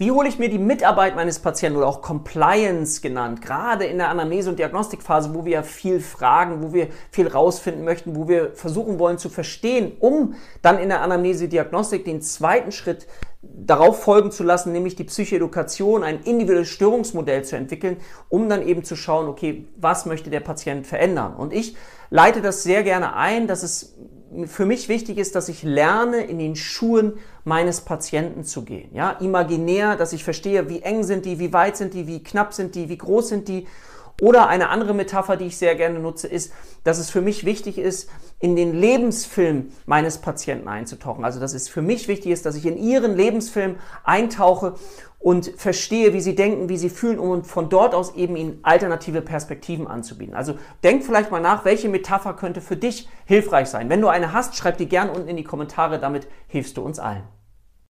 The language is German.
Wie hole ich mir die Mitarbeit meines Patienten oder auch Compliance genannt, gerade in der Anamnese- und Diagnostikphase, wo wir viel fragen, wo wir viel rausfinden möchten, wo wir versuchen wollen zu verstehen, um dann in der Anamnese-Diagnostik den zweiten Schritt darauf folgen zu lassen, nämlich die Psychoedukation, ein individuelles Störungsmodell zu entwickeln, um dann eben zu schauen, okay, was möchte der Patient verändern? Und ich leite das sehr gerne ein, dass es für mich wichtig ist, dass ich lerne, in den Schuhen meines Patienten zu gehen. Ja, imaginär, dass ich verstehe, wie eng sind die, wie weit sind die, wie knapp sind die, wie groß sind die. Oder eine andere Metapher, die ich sehr gerne nutze, ist, dass es für mich wichtig ist, in den Lebensfilm meines Patienten einzutauchen. Also, dass es für mich wichtig ist, dass ich in ihren Lebensfilm eintauche und verstehe, wie sie denken, wie sie fühlen, um von dort aus eben ihnen alternative Perspektiven anzubieten. Also denk vielleicht mal nach, welche Metapher könnte für dich hilfreich sein. Wenn du eine hast, schreib die gern unten in die Kommentare, damit hilfst du uns allen.